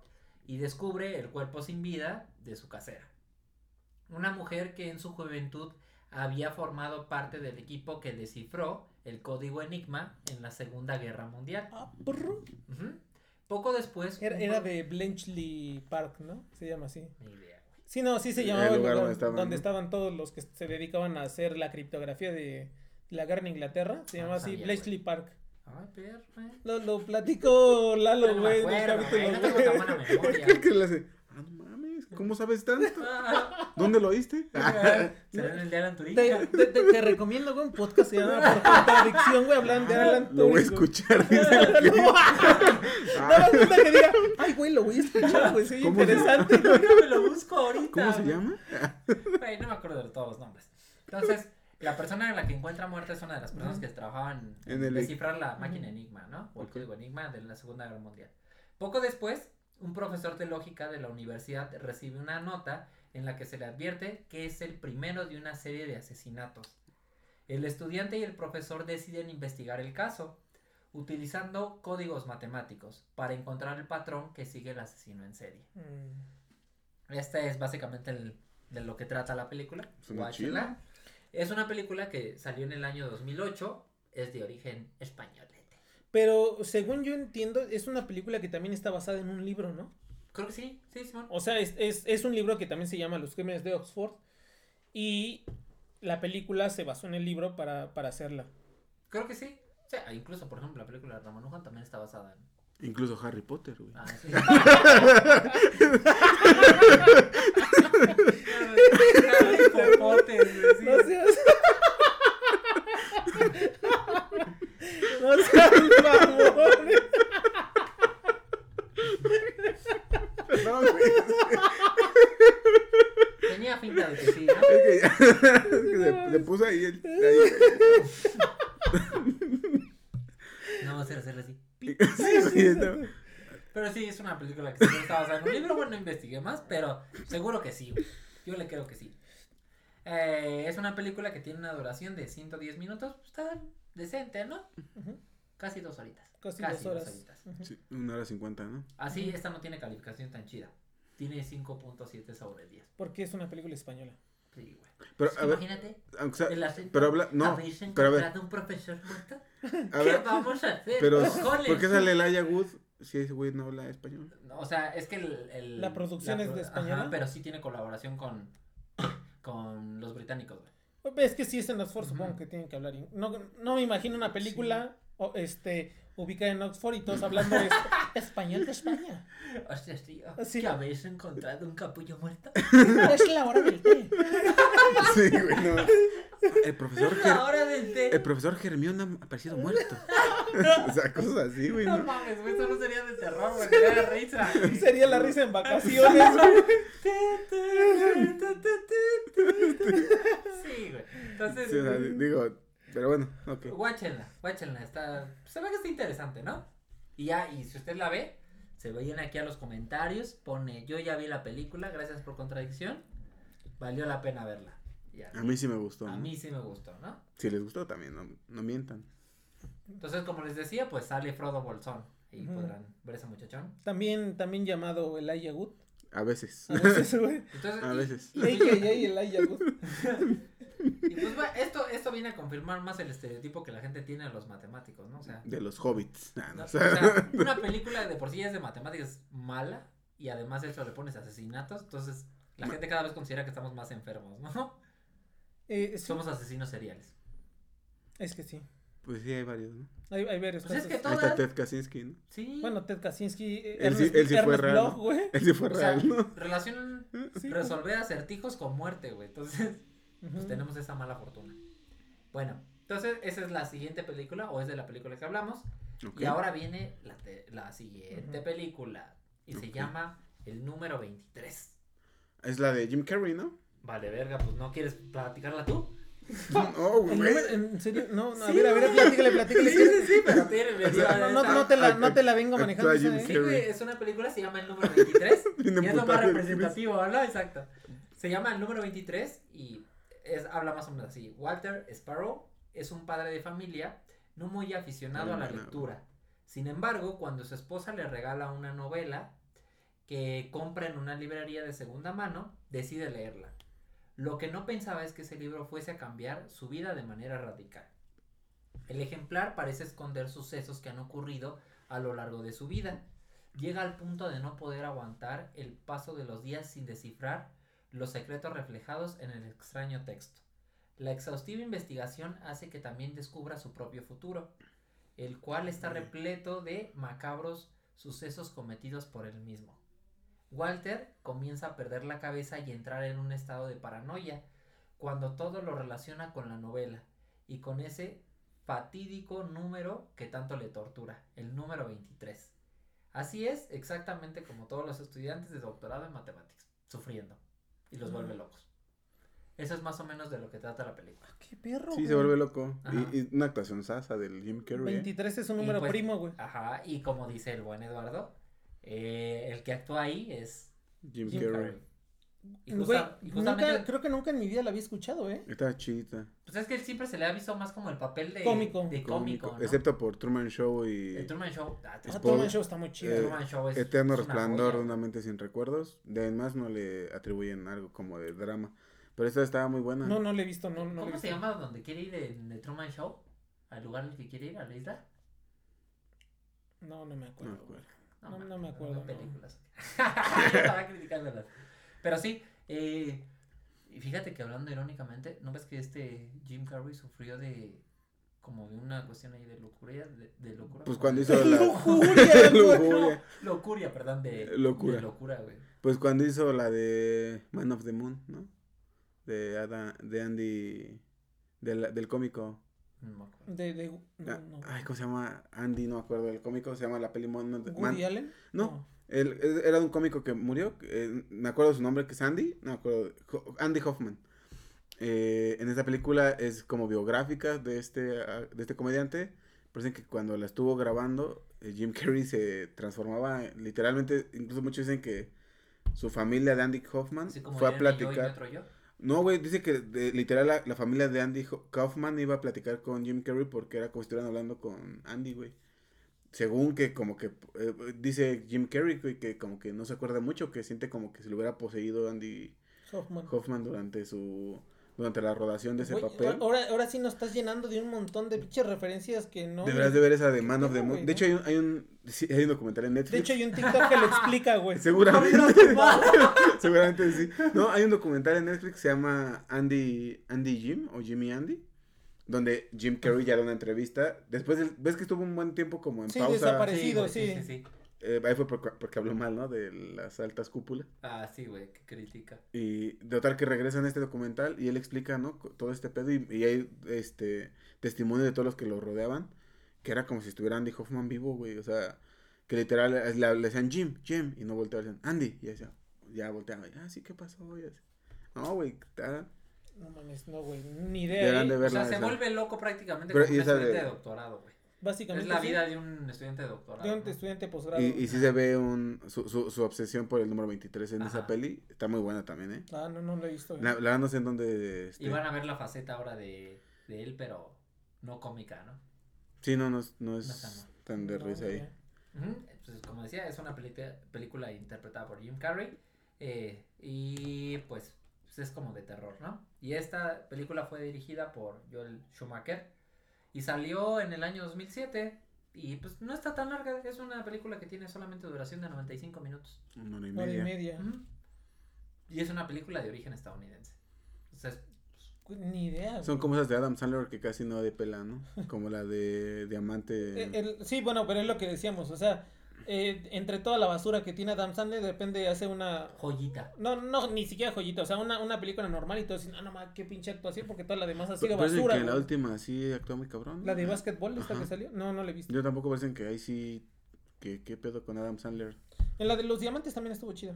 y descubre el cuerpo sin vida de su casera. Una mujer que en su juventud había formado parte del equipo que descifró el código Enigma en la Segunda Guerra Mundial. Ah. Ujú. Poco después... Era, de Bletchley Park, ¿no? Se llama así. Ni idea, güey. Sí, no, sí se llamaba el lugar donde estaban, donde ¿no? estaban todos los que se dedicaban a hacer la criptografía de la guerra en Inglaterra. Se Ah, llamaba así sabía, Bletchley Park. Ay, perro, güey. Lo, lo platicó Lalo, No me güey, acuerdo, no tengo güey. tan buena memoria. ¿Qué le hace? Ah, ¿cómo sabes tanto? Ah, ¿Dónde lo oíste? ¿Será en el de Alan Turing? Te, te, te- te recomiendo, un podcast que se llama Por Contradicción, güey, hablando de Alan Lo voy a Turing, escuchar. dice no me gusta que diga, ay, güey, lo voy a escuchar, güey, sí, ¿Cómo se- interesante. me lo busco ahorita. ¿Cómo se llama? Güey, no me acuerdo de todos los nombres. Entonces, la persona a la que encuentra muerta es una de las personas que trabajaban En el- descifrar la máquina Enigma, ¿no? O el código Enigma de la Segunda Guerra Mundial. Poco después, un profesor de lógica de la universidad recibe una nota en la que se le advierte que es el primero de una serie de asesinatos. El estudiante y el profesor deciden investigar el caso, utilizando códigos matemáticos para encontrar el patrón que sigue el asesino en serie. Mm. Este es básicamente el- de lo que trata la película. Es una película que salió en el año 2008. Es de origen español. Pero según yo entiendo, es una película que también está basada en un libro, ¿no? Creo que sí, sí, Simón. O sea, es, es, es un libro que también se llama Los Crímenes de Oxford. Y la película se basó en el libro para, para hacerla. Creo que sí. O sea, incluso, por ejemplo, la película de Ramón Luján también está basada en. Incluso Harry Potter, güey. Ah, sí. Harry Potter, güey, sí. No seas. no seas mamón. Perdón, güey. Tenía finta de que sí, ¿no? Es que ya- es que le, le puse ahí el. ahí. No va a ser hacerle así. Sí, güey, no. Pero sí, es una película que seguro está basada en un libro. Bueno, no investigué más, pero seguro que sí. güey. Yo le creo que sí. Eh, es una película que tiene una duración de 110 minutos. pues, Está decente, ¿no? Casi dos horitas. Casi dos horas. horitas. Ujú. Sí, una hora cincuenta, ¿no? Así, esta no tiene calificación tan chida. Tiene 5.7 sobre 10. Porque es una película española. Sí, güey. Pero, a ver, Imagínate, aunque sea, el acento. pero habla, no, ¿Habéis pero a ver, un profesor muerto? a ¿Qué ver, vamos a hacer? pero? ¿por qué sale Elijah Wood si ese güey no habla español? O sea, es que el, el- ¿La producción es de española? Ajá, pero sí tiene colaboración con, con los británicos, güey. Es que sí es en Oxford, Ujú. supongo que tienen que hablar. in- No, no me imagino una película o, este, ubicada en Oxford y todos hablando es- español de España. Hostias, tío. Sí. ¿Que habéis encontrado un capullo muerto? Es la hora del té. Sí, güey, no. El profesor, La Ger- hora del té. el profesor Germión ha aparecido muerto. O sea, cosas así, güey, No ¿no? mames, güey, eso no sería de terror, güey, sería de risa. Sería la risa en vacaciones. güey. Sí, güey. Entonces, Sí, o sea, digo, pero bueno, ok. guáchenla, guáchenla. Está, se ve que está interesante, ¿no? Y ya, y si usted la ve, se vayan aquí a los comentarios, pone, yo ya vi la película, gracias por contradicción, valió la pena verla. Ya. A mí sí me gustó. A ¿no? mí sí me gustó, ¿no? Si les gustó también, no, no mientan. Entonces, como les decía, pues sale Frodo Bolsón. Y podrán ver ese muchachón. También, también llamado Elijah Wood. A veces. A veces, güey. Entonces, A y- veces. Y, Elijah Wood. y pues bueno, esto, esto viene a confirmar más el estereotipo que la gente tiene de los matemáticos, ¿no? O sea, De los hobbits. Ah, no, no, o sea, una película de por sí es de matemáticas mala y además eso le pones asesinatos, entonces la gente cada vez considera que estamos más enfermos, ¿no? Eh, sí, Somos asesinos seriales. Es que sí. Pues sí, hay varios, ¿no? Hay, hay varios Pues es que Ahí está todas, Ted Kaczynski, ¿no? sí. Bueno, Ted Kaczynski, eh, Él sí- él sí fue real, güey. Él sí fue o sea, real, ¿no? relacionan Sí. resolver acertijos con muerte, güey. Entonces, pues tenemos esa mala fortuna. Bueno, entonces esa es la siguiente película o es de la película que hablamos. Y ahora viene la, te- la siguiente película y se llama El número 23. Es la de Jim Carrey, ¿no? Vale, verga, pues no quieres platicarla tú. Oh, güey. número- ¿En serio? No, no, a Sí, ver, a ver, platícale, platícale. sí, pero tiene No, no, no te la, no te la vengo manejando. ¿eh? Sí, güey, es una película, se llama El número 23. Bien y es lo más representativo, ¿no? Exacto. Se llama El número 23 y es, habla más o menos así. Walter Sparrow es un padre de familia no muy aficionado a la lectura. Sin embargo, cuando su esposa le regala una novela que compra en una librería de segunda mano, decide leerla. Lo que no pensaba es que ese libro fuese a cambiar su vida de manera radical. El ejemplar parece esconder sucesos que han ocurrido a lo largo de su vida. Llega al punto de no poder aguantar el paso de los días sin descifrar los secretos reflejados en el extraño texto. La exhaustiva investigación hace que también descubra su propio futuro, el cual está repleto de macabros sucesos cometidos por él mismo. Walter comienza a perder la cabeza y entrar en un estado de paranoia cuando todo lo relaciona con la novela y con ese fatídico número que tanto le tortura, el número 23. Así es, exactamente como todos los estudiantes de doctorado en matemáticas, sufriendo y los vuelve locos. Eso es más o menos de lo que trata la película. Qué perro. Sí, se vuelve loco. Y, y una actuación sasa del Jim Carrey. ¿eh? 23 es un número pues- primo, güey. Ajá, y como dice el buen Eduardo, eh, el que actúa ahí es Jim, Jim Carrey. Carrey. Y, Güey, justa- y justamente, nunca, creo que nunca en mi vida la había escuchado, ¿eh? Está chidita. pues es que él siempre se le ha visto más como el papel de Cómico. de cómico, ¿no? Excepto por Truman Show y el Truman Show. ah, Ah. Truman Show está muy chido. Eh, el Truman Show es Eterno es Resplandor de una mente sin recuerdos. De además no le atribuyen algo como de drama. Pero esta estaba muy buena. No, no le he visto, no, no le he ¿Cómo se llama donde quiere ir en el Truman Show? ¿Al lugar al que quiere ir? ¿A la isla? No, no me acuerdo. No me acuerdo. No, no me acuerdo, películas. Estaba criticándolas. Pero sí, eh, y fíjate que hablando irónicamente, ¿no ves que este Jim Carrey sufrió de como de una cuestión ahí de locura? De, de locura Pues cuando de- hizo la. Lujuria. Lujuria. Locuria, perdón, de Locura. de locura, güey. Pues cuando hizo la de Man of the Moon, ¿no? De, Ada- de Andy. de la- del cómico. No me acuerdo. De, de, no, Ah, no. Ay, ¿cómo se llama? Andy, no me acuerdo del cómico. Se llama la peli the- ¿Woody Man- Allen? No. Él, él era un cómico que murió. eh, me acuerdo su nombre, que es Andy. No me acuerdo. Andy Hoffman. Eh, en esta película es como biográfica de este, ah, de este comediante. Parece que cuando la estuvo grabando, eh, Jim Carrey se transformaba literalmente. Incluso muchos dicen que su familia de Andy Hoffman como fue a dirían yo y No, güey, dice que de- literal la, la familia de Andy Kaufman iba a platicar con Jim Carrey porque era como si estuvieran hablando con Andy, güey. Según que como que eh, dice Jim Carrey güey, que como que no se acuerda mucho, que siente como que se lo hubiera poseído Andy Hoffman. Hoffman durante su durante la rodación de ese papel. Ahora, ahora sí nos estás llenando de un montón de pinches referencias que no. Deberás de ver esa de Man of the Moon. De hecho hay un hay un, sí, hay un documental en Netflix. De hecho, hay un TikTok que lo explica, güey. Seguramente. Seguramente sí. No, hay un documental en Netflix que se llama Andy, Andy Jim o Jimmy Andy. Donde Jim Carrey ya da una entrevista. Después, del- ves que estuvo un buen tiempo como en Sí, pausa. güey, sí. sí, sí. Eh, ahí fue porque, porque habló mal, ¿no? De las altas cúpulas. Ah, sí, güey, que critica. Y de total que regresa en este documental y él explica, ¿no? Todo este pedo y, y hay este testimonio de todos los que lo rodeaban. Que era como si estuviera Andy Hoffman vivo, güey. O sea, que literal le, le decían Jim, Jim. Y no volteaban, decían Andy. Y decía, ya volteaba. y, Ah, sí, ¿qué pasó? Y así. No, güey, está... No mames, no, güey. Ni idea. ¿eh? de O sea, se esa. vuelve loco prácticamente Pero, como un de doctorado, güey. Básicamente. Es la sí. vida de un estudiante de doctorado. de un ¿no? estudiante posgrado. Y, y sí se ve un, su, su, su obsesión por el número 23 en esa peli. Está muy buena también, ¿eh? Ah, no, no lo he visto. La, la verdad no sé en dónde... Este... Y van a ver la faceta ahora de, de él, pero no cómica, ¿no? Sí, no, no, es- no es tan de No, risa ahí. Ujú, Pues como decía, es una película, película interpretada por Jim Carrey. eh, y pues, pues es como de terror, ¿no? Y esta película fue dirigida por Joel Schumacher. Y salió en el año 2007. Y pues no está tan larga. Es una película que tiene solamente duración de 95 minutos. Una hora y Hora y media. media. Y es una película de origen estadounidense. Entonces, Güey, Ni idea. Son güey. como esas de Adam Sandler que casi no de pela, ¿no? Como la de Diamante. El- sí, bueno, pero es lo que decíamos. O sea, eh, entre toda la basura que tiene Adam Sandler, depende hace una. joyita. No, no, ni siquiera joyita. O sea, una, una película normal y todo así. No, no, ma, qué pinche actuación, porque toda la demás ha sido Pero dicen basura. que la última sí actuó muy cabrón. La de ¿no? básquetbol, esta Ajá. que salió. No, no la he visto. Yo tampoco parecen que ahí sí. que ¿Qué pedo con Adam Sandler? En la de los diamantes también estuvo chida.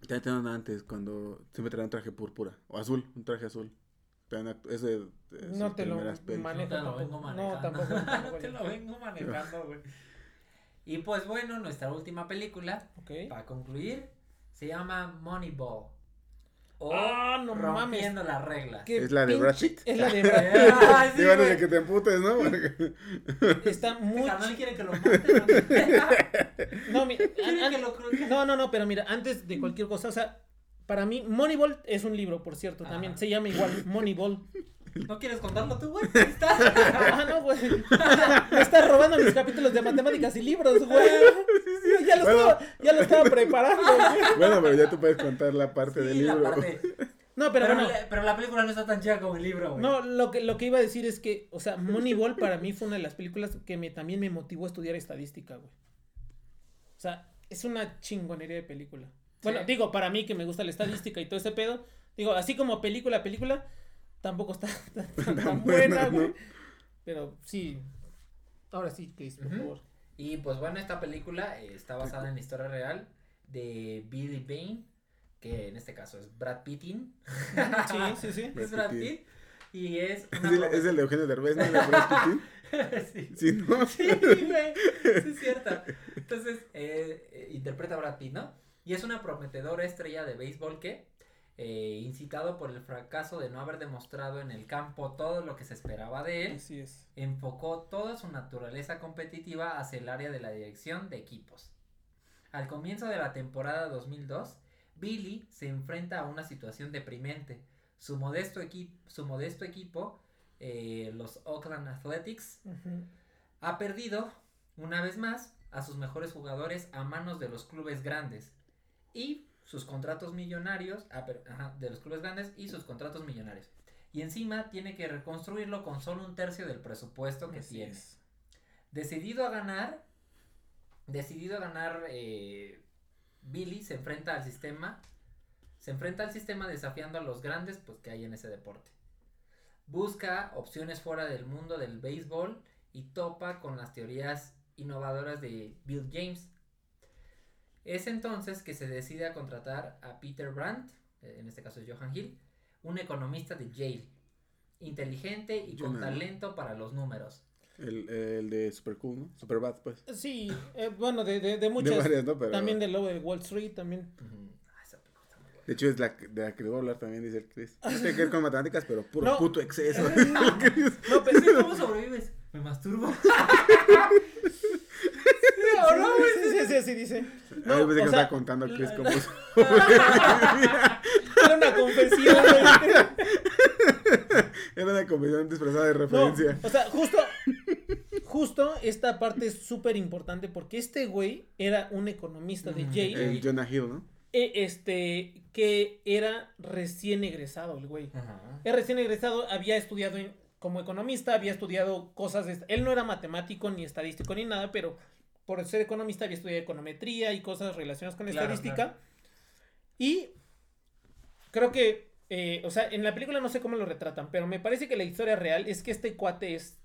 También tenían antes, cuando siempre traían un traje púrpura. O azul, un traje azul. Traían act- Es de, de No te lo manejo No te lo vengo No, manejando. tampoco, tampoco no te lo vengo manejando, güey. Y pues bueno, nuestra última película, para concluir, se llama Moneyball. O Ah, no Rompiendo las reglas. Qué ¿Es la de Brad Pitt? Es la de Brad Pitt. Ah, sí, bueno, de que te emputes, ¿no? Porque- Está Este muy. carnal quiere que lo monte, ¿no? No, mi- que lo no, no, no, pero mira, antes de cualquier cosa, o sea, para mí, Moneyball es un libro, por cierto, también. Ajá. Se llama igual, Moneyball. ¿No quieres contarlo tú, güey? Ahí está. Ah, no, güey. Me estás robando mis capítulos de matemáticas y libros, güey. ya, lo Bueno. estaba, ya lo estaba preparando. güey. Bueno, pero ya tú puedes contar la parte del la libro. parte- No, Pero, pero, bueno. la, pero la película no está tan chida como el libro, güey. No, lo que, lo que iba a decir es que, o sea, Moneyball para mí fue una de las películas que me, también me motivó a estudiar estadística, güey. O sea, es una chingonería de película. Bueno, Sí. digo, para mí que me gusta la estadística y todo ese pedo, digo, así como película, película, tampoco está tan, tan- tan buena, ¿no? güey. Pero sí, ahora sí, Chris, por Ujú. favor. Y pues bueno, esta película eh, está basada en la historia real de Billy Bane, que en este caso es Brad Pittin. Sí, sí, sí. es Brad Pittin. Pitt. Y es Es una el, es el de Eugenio Derbez, ¿no? El de Brad Pitt. sí. Sí, ¿no? Sí, güey. Sí, es cierto. Entonces, eh, eh, interpreta a Brad Pitt, ¿no? Y es una prometedora estrella de béisbol que, eh, incitado por el fracaso de no haber demostrado en el campo todo lo que se esperaba de él, Así es. enfocó toda su naturaleza competitiva hacia el área de la dirección de equipos. Al comienzo de la temporada 2002, Billy se enfrenta a una situación deprimente. Su modesto, equi- su modesto equipo, eh, los Oakland Athletics, ha perdido, una vez más, a sus mejores jugadores a manos de los clubes grandes. Y sus contratos millonarios, ah, pero- ajá, de los clubes grandes y sus contratos millonarios. Y encima tiene que reconstruirlo con solo un tercio del presupuesto que Así tiene. es. Decidido a ganar, decidido a ganar, eh, Billy se enfrenta al sistema, se enfrenta al sistema desafiando a los grandes pues que hay en ese deporte. Busca opciones fuera del mundo del béisbol y topa con las teorías innovadoras de Bill James. Es entonces que se decide a contratar a Peter Brandt, eh, en este caso es Johan Hill, un economista de Yale, inteligente y con talento para los números. El, el de Super Cool, ¿no? Super Bad, pues. Sí, eh, bueno, de, de, de muchas. De varias, ¿no? Pero, También del lobo de Wall Street, también. Ah, esa película está muy buena. De hecho, es la de la que voy a hablar también, dice el Chris. No tiene que ver con matemáticas, pero puro No. puto exceso. No, pero sí, ¿cómo sobrevives? Me masturbo. ¿O no, güey? Sí, sí, sí, así dice. No, Ay, yo pensé o que sea, estaba contando Chris la- cómo Era una confesión, güey. Era una convención disfrazada de No, referencia. o sea, justo, justo esta parte es súper importante porque este güey era un economista de Mm, Yale, El Jonah Hill, ¿no? eh, este, que era recién egresado el güey. Ajá. Era recién egresado, había estudiado en- como economista, había estudiado cosas de... Él no era matemático ni estadístico ni nada, pero por ser economista había estudiado econometría y cosas relacionadas con Claro, estadística. claro. Y creo que, eh, o sea, en la película no sé cómo lo retratan, pero me parece que la historia real es que este cuate es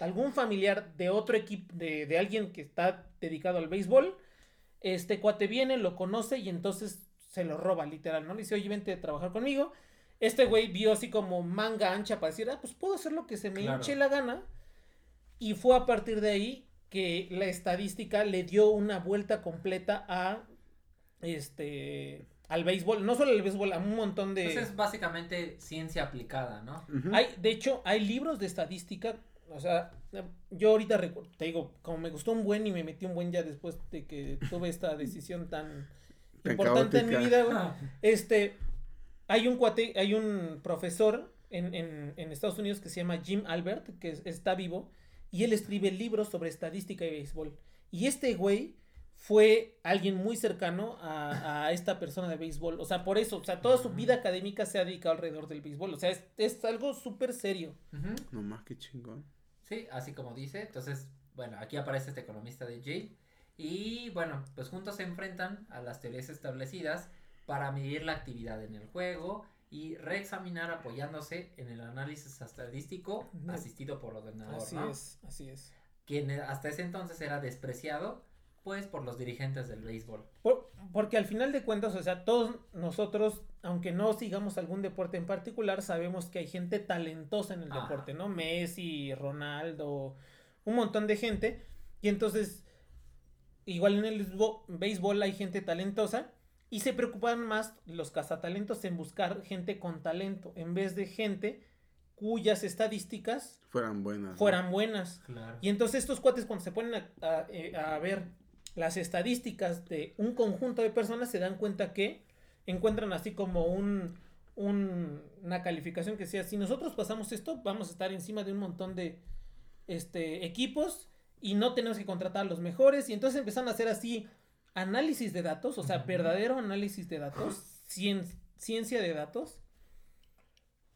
algún familiar de otro equipo, de, de alguien que está dedicado al béisbol. Este cuate viene, lo conoce y entonces se lo roba, literal, ¿no? Le dice, oye, vente a trabajar conmigo. Este güey vio así como manga ancha para decir, ah, pues puedo hacer lo que se me Claro. hinche la gana. Y fue a partir de ahí que la estadística le dio una vuelta completa a este al béisbol, no solo al béisbol, a un montón de Entonces es básicamente ciencia aplicada, ¿no? Hay, de hecho, hay libros de estadística. O sea, yo ahorita te digo, como me gustó un buen y me metí un buen ya después de que tuve esta decisión tan, Tan importante en mi vida, güey. Este, hay un cuate, hay un profesor en, en, en Estados Unidos que se llama Jim Albert, que es- está vivo, y él escribe libros sobre estadística y béisbol. Y este güey fue alguien muy cercano a, a esta persona de béisbol. O sea, por eso, o sea, toda su vida académica se ha dedicado alrededor del béisbol. O sea, es, es algo súper serio. No más, qué chingón. Sí, así como dice. Entonces, bueno, aquí aparece este economista de Yale. Y bueno, pues juntos se enfrentan a las teorías establecidas para medir la actividad en el juego y reexaminar apoyándose en el análisis estadístico asistido por ordenador, Así ¿no? es, así es. Quien hasta ese entonces era despreciado, pues por los dirigentes del béisbol. Por- porque al final de cuentas, o sea, todos nosotros, aunque no sigamos algún deporte en particular, sabemos que hay gente talentosa en el deporte, ¿no? Messi, Ronaldo, un montón de gente. Y entonces, igual en el béisbo- béisbol hay gente talentosa y se preocupan más los cazatalentos en buscar gente con talento en vez de gente cuyas estadísticas Fueran buenas. ¿no? fueran buenas. Claro. Y entonces estos cuates cuando se ponen a, a- eh, a ver las estadísticas de un conjunto de personas se dan cuenta que encuentran así como un, un- una calificación que sea, si nosotros pasamos esto, vamos a estar encima de un montón de este, equipos y no tenemos que contratar a los mejores. Y entonces empezaron a hacer así análisis de datos, o sea, verdadero análisis de datos, cien- ciencia de datos.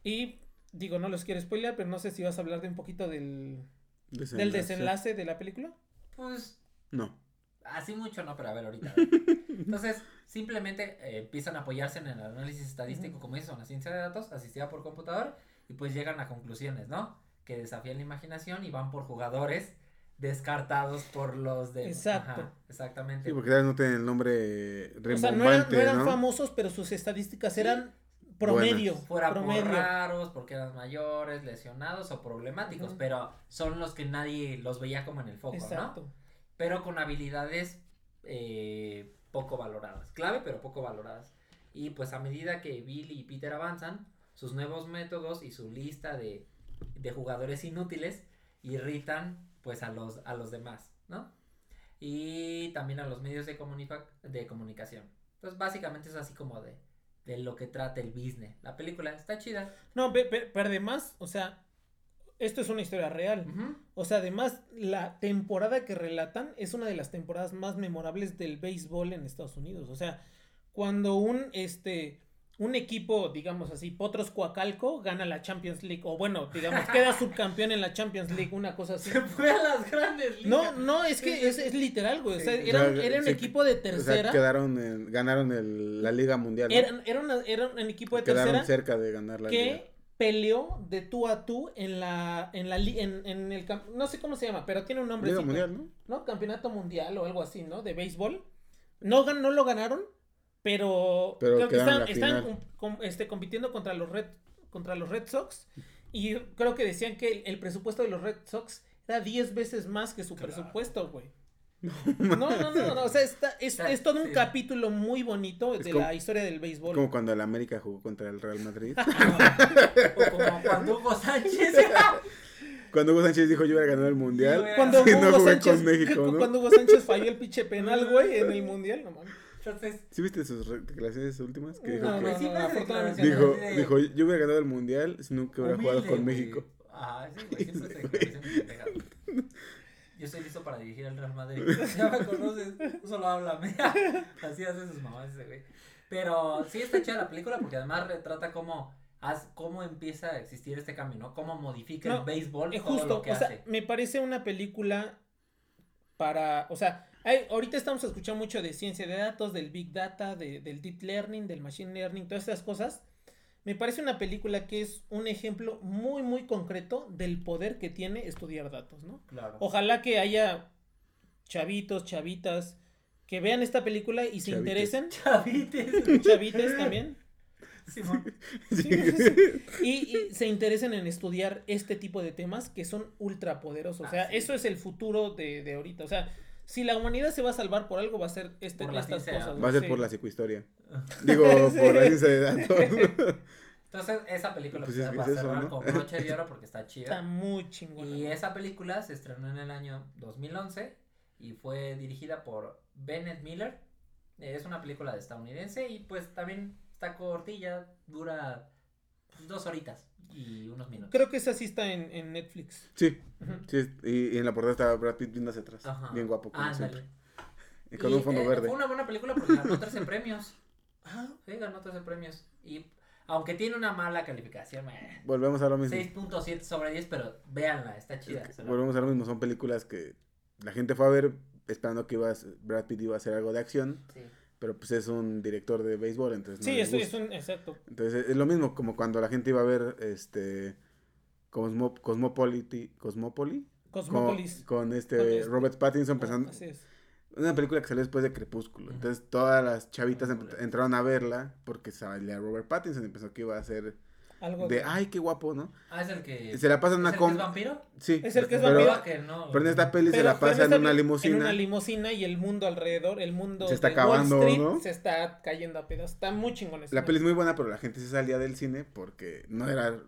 Y digo, no los quiero spoiler, pero no sé si vas a hablar de un poquito del, del desenlace de la película. Pues No. Así mucho no, pero a ver ahorita. a ver. Entonces, simplemente eh, empiezan a apoyarse en el análisis estadístico, como dices, una ciencia de datos asistida por computador, y pues llegan a conclusiones, ¿no? Que desafían la imaginación y van por jugadores descartados por los de... Exacto. Ajá, exactamente. Sí, porque tal vez no tienen el nombre O sea, no eran, no eran ¿no? famosos, pero sus estadísticas Sí. eran promedio. Fuera por promedio. raros, porque eran mayores, lesionados o problemáticos, pero son los que nadie los veía como en el foco, ¿no? Exacto. pero con habilidades eh, poco valoradas. Clave, pero poco valoradas. Y pues a medida que Billy y Peter avanzan, sus nuevos métodos y su lista de, de jugadores inútiles irritan pues a los, a los demás, ¿no? Y también a los medios de, comunica- de comunicación. Entonces básicamente es así como de, de lo que trata el business. La película está chida. No, pe- pe- pero además, o sea, esto es una historia real. O sea, además, la temporada que relatan es una de las temporadas más memorables del béisbol en Estados Unidos. O sea, cuando un este un equipo, digamos así, Potros Coacalco gana la Champions League, o bueno, digamos, queda subcampeón en la Champions League, una cosa así. Se fue a las grandes ligas. No, no, es que es, es literal, güey. O sea, era, un- O sea, era un sí, equipo de O sea, tercera. quedaron en- ganaron el- la Liga Mundial. ¿no? Era, era, una- era un equipo de quedaron tercera cerca de ganar la Liga. que peleó de tú a tú en la en la en, en el no sé cómo se llama, pero tiene un nombre Liga Mundial, ¿no? ¿no? Campeonato mundial o algo así, ¿no? De béisbol. No, gan- no lo ganaron, pero, Pero creo que están, este, compitiendo contra los Red contra los Red Sox y creo que decían que el, el presupuesto de los Red Sox era 10 veces más que su Claro. presupuesto, güey. No, no, no, no, o sea, está, es, Está- es todo un sí. capítulo muy bonito Es de como- la historia del béisbol. Como cuando el América jugó contra el Real Madrid. O como cuando Hugo Sánchez. cuando Hugo Sánchez dijo yo hubiera ganado el Mundial. Cuando Sí, no Hugo jugué Sánchez, con México, ¿no? cuando Hugo Sánchez falló el pinche penal, güey, en el mundial, no mames. Entonces, ¿Sí viste sus declaraciones últimas? Que dijo No, que no, no, dijo, de- dijo yo hubiera ganado el Mundial si nunca hubiera jugado con güey. México. Ah, sí, güey, eso es. Yo estoy listo para dirigir al Real Madrid. Ya me conoces, solo háblame. Así hace sus mamás ese güey. Pero sí está chida la película porque además retrata cómo, cómo empieza a existir este cambio, ¿no? Cómo modifica No, el béisbol Es todo justo, lo que o sea, hace. me parece una película para, o sea, ahorita estamos escuchando mucho de ciencia de datos, del big data, de- del deep learning, del machine learning, todas estas cosas. Me parece una película que es un ejemplo muy, muy concreto del poder que tiene estudiar datos, ¿no? Claro. Ojalá que haya chavitos, chavitas, que vean esta película y se Chavites. interesen. Chavites. Chavites también. Simón. Sí, sí, sí. Y, y se interesen en estudiar este tipo de temas que son ultra poderosos. O sea, Ah, sí. eso es el futuro de, de ahorita. O sea, si la humanidad se va a salvar por algo, va a ser este, Por estas ciencia cosas. Va a ser sí. por la psicohistoria. Digo, por la ciencia de datos. Entonces, esa película Pues pues, es es eso, cerrar ¿no? con broche de oro porque está chida. Está muy chingona. Y esa película se estrenó en el año 2011 y fue dirigida por Bennett Miller. Es una película de estadounidense y pues también está cortilla, dura dos horitas y unos minutos. Creo que esa sí está en, en Netflix. Sí, sí. Y, y en la portada estaba Brad Pitt viendo hacia atrás. Ajá. Bien guapo, como Ándale. siempre. Y con Y, un fondo eh, verde. Fue una buena película porque ganó 13 premios. Ah, Sí, ganó 13 premios. Y aunque tiene una mala calificación, eh, Volvemos a lo mismo. 6.7 sobre 10, pero véanla, está chida. Volvemos a lo mismo. Son películas que la gente fue a ver esperando que iba a, Brad Pitt iba a hacer algo de acción. Sí. Pero pues es un director de béisbol, entonces no sí, les eso es un. Exacto. Entonces es lo mismo como cuando la gente iba a ver este Cosmo, Cosmopolity, Cosmopoly Cosmópolis. con, con este Con este- Robert Pattinson pensando Así es. una película que salió después de Crepúsculo. Entonces todas las chavitas Ah, entraron a verla porque salía Robert Pattinson y pensó que iba a ser Algo de ay qué guapo, ¿no? Ah, es el que. Se la pasan ¿Es una el que es vampiro? Sí. Es el que es pero, vampiro. Ah, que no. pero en esta peli se Pero- la pero pasa en una limusina. En una limusina y el mundo alrededor, el mundo Se está de acabando, Wall Street ¿no? se está cayendo a pedazos. Está muy chingón La peli es muy buena, pero la gente se salía del cine porque no era No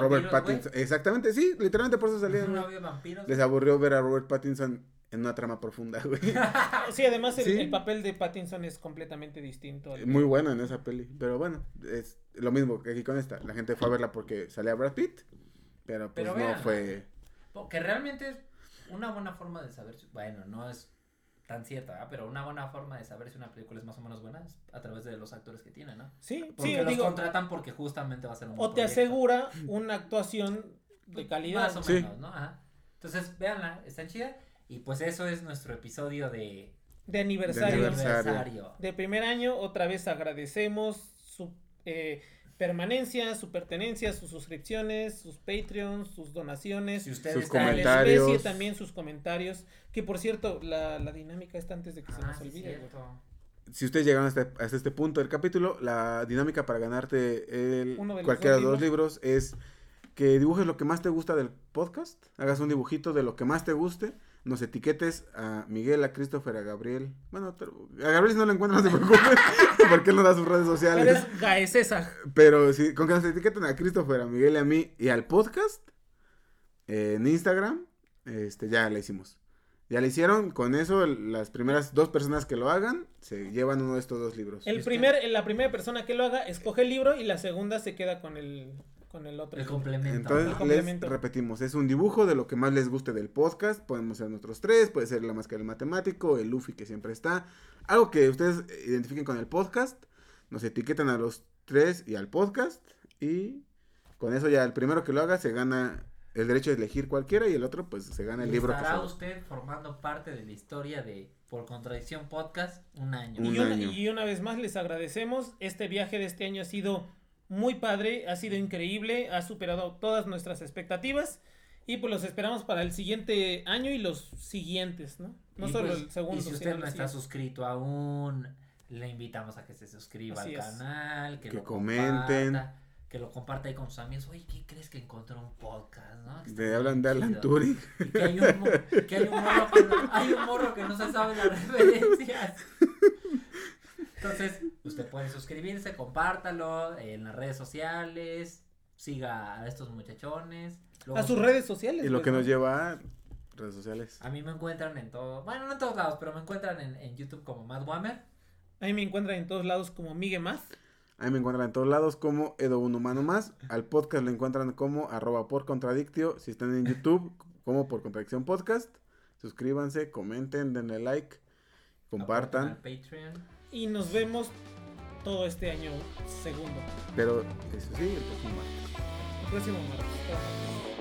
Robert vampiros, Pattinson. Exactamente, sí, literalmente por eso salían. No había vampiros. Les aburrió ver a Robert Pattinson en una trama profunda, güey. Sí, además el, Sí. el papel de Pattinson es completamente distinto. al- Muy buena en esa peli. Pero bueno, es lo mismo que aquí con esta. La gente fue a verla porque salía Brad Pitt. Pero pues Pero no fue. Que realmente es una buena forma de saber. si- Bueno, no es tan cierta, ¿verdad? pero una buena forma de saber si una película es más o menos buena es a través de los actores que tiene, ¿no? Sí, Porque sí, los digo, contratan porque justamente va a ser un o te proyecto. asegura una actuación de calidad. Más o Sí. menos, ¿no? Ajá. Entonces, véanla, está chida. Y pues eso es nuestro episodio de De aniversario. De De, aniversario. primer año, otra vez agradecemos su eh, permanencia, su pertenencia, sus suscripciones, sus Patreons, sus donaciones. Si ustedes Sus están- la comentarios. especie también sus comentarios. Que por cierto, la, la dinámica está antes de que se Ah, nos sí, olvide. Si ustedes llegaron hasta, hasta este punto del capítulo, la dinámica para ganarte el, de cualquiera dos de los libros es que dibujes lo que más te gusta del podcast, hagas un dibujito de lo que más te guste, nos etiquetes a Miguel, a Christopher, a Gabriel. Bueno, pero- a Gabriel si no lo encuentran, no se preocupen, porque él no da sus redes Pero sociales. es Gaesesa. Pero si con que nos etiqueten a Christopher, a Miguel y a mí y al podcast eh, en Instagram, este ya la hicimos. Ya la hicieron, con eso el- las primeras dos personas que lo hagan se llevan uno de estos dos libros. El ¿Viste? primer, la primera persona que lo haga escoge el libro y la segunda se queda con el, con el otro. El complemento. Entonces El complemento. les repetimos, es un dibujo de lo que más les guste del podcast, podemos ser nosotros tres, puede ser la máscara del matemático, el Luffy que siempre está, algo que ustedes identifiquen con el podcast, nos etiquetan a los tres y al podcast y con eso ya el primero que lo haga se gana el derecho de elegir cualquiera y el otro pues se gana el libro que estará se- usted formando parte de la historia de Por Contradicción Podcast un año. Un Y una, año. y una vez más les agradecemos. Este viaje de este año ha sido muy padre, ha sido increíble, ha superado todas nuestras expectativas. Y pues los esperamos para el siguiente año y los siguientes, ¿no? No Y, solo pues, el segundo. Y si usted no está siguiente. suscrito aún, le invitamos a que se suscriba Así al es. canal, que, Que lo comenten. comparta, que lo comparta ahí con sus amigos. Oye, ¿qué crees que encontró un podcast, no? De hablan de Alan. Turing. Y que hay un, que hay un morro que no, hay un morro que no se sabe las referencias. Entonces, usted puede suscribirse, compártalo en las redes sociales, siga a estos muchachones. Luego- A sus redes sociales. Y lo pues, que ¿no? nos lleva a redes sociales. A mí me encuentran en todo, bueno, no en todos lados, pero me encuentran en, en YouTube como Matt Whammer. Ahí me encuentran en todos lados como Migue Más. Ahí me encuentran en todos lados como Edo Un Humano Más. Al podcast lo encuentran como arroba por contradictio. Si están en YouTube, como por contradicción podcast. Suscríbanse, comenten, denle like, compartan. Patreon. Y nos vemos todo este año segundo. Pero eso sí, el próximo martes. El próximo martes.